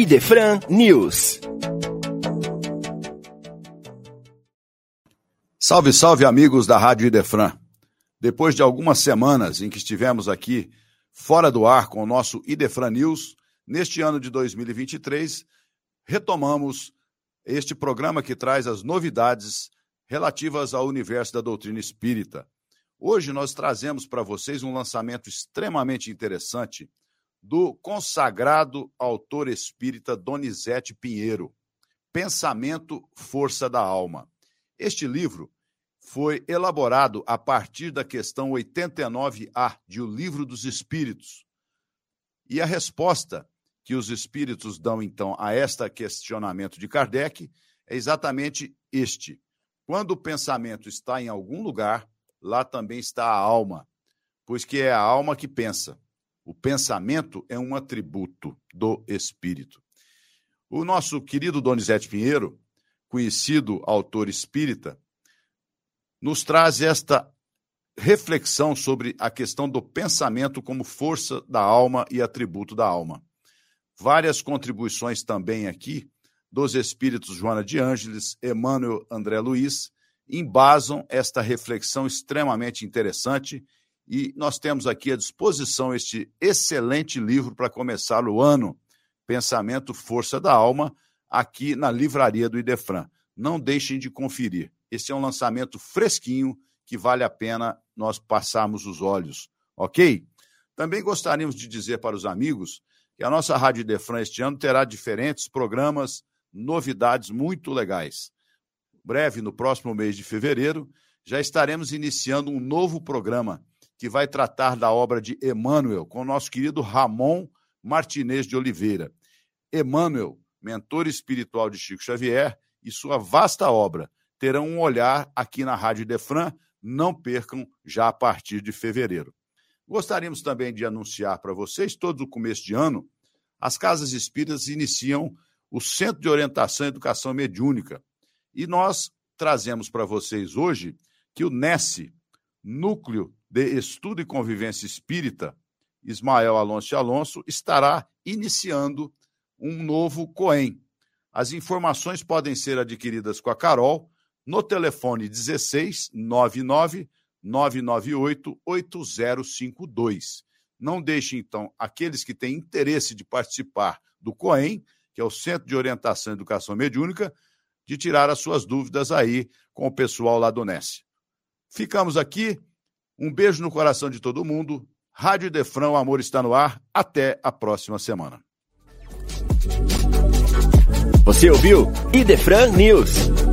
Idefran News. Salve, salve, amigos da Rádio Idefran. Depois de algumas semanas em que estivemos aqui fora do ar com o nosso Idefran News, neste ano de 2023, retomamos este programa que traz as novidades relativas ao universo da doutrina espírita. Hoje nós trazemos para vocês um lançamento extremamente interessante do consagrado autor espírita Donizete Pinheiro, Pensamento, Força da Alma. Este livro foi elaborado a partir da questão 89A de O Livro dos Espíritos. E a resposta que os espíritos dão, então, a este questionamento de Kardec é exatamente este. Quando o pensamento está em algum lugar, lá também está a alma, pois que é a alma que pensa. O pensamento é um atributo do espírito. O nosso querido Donizete Pinheiro, conhecido autor espírita, nos traz esta reflexão sobre a questão do pensamento como força da alma e atributo da alma. Várias contribuições também aqui dos espíritos Joana de Ângeles, Emmanuel André Luiz, embasam esta reflexão extremamente interessante e nós temos aqui à disposição este excelente livro para começar o ano, Pensamento Força da Alma, aqui na livraria do Idefran. Não deixem de conferir. Esse é um lançamento fresquinho que vale a pena nós passarmos os olhos, ok? Também gostaríamos de dizer para os amigos que a nossa Rádio Idefran este ano terá diferentes programas, novidades muito legais. Breve, no próximo mês de fevereiro, já estaremos iniciando um novo programa que vai tratar da obra de Emmanuel, com o nosso querido Ramon Martinez de Oliveira. Emmanuel, mentor espiritual de Chico Xavier, e sua vasta obra terão um olhar aqui na Rádio Defran. Não percam já a partir de fevereiro. Gostaríamos também de anunciar para vocês, todo o começo de ano, as casas espíritas iniciam o Centro de Orientação e Educação Mediúnica. E nós trazemos para vocês hoje que o NESE, Núcleo de Estudo e Convivência Espírita, Ismael Alonso Alonso, estará iniciando um novo COEM. As informações podem ser adquiridas com a Carol no telefone 16 99 998 8052. Não deixe, então, aqueles que têm interesse de participar do COEM, que é o Centro de Orientação e Educação Mediúnica, de tirar as suas dúvidas aí com o pessoal lá do NES. Ficamos aqui um beijo no coração de todo mundo. Rádio Defrão, amor está no ar. Até a próxima semana. Você ouviu Idefran News.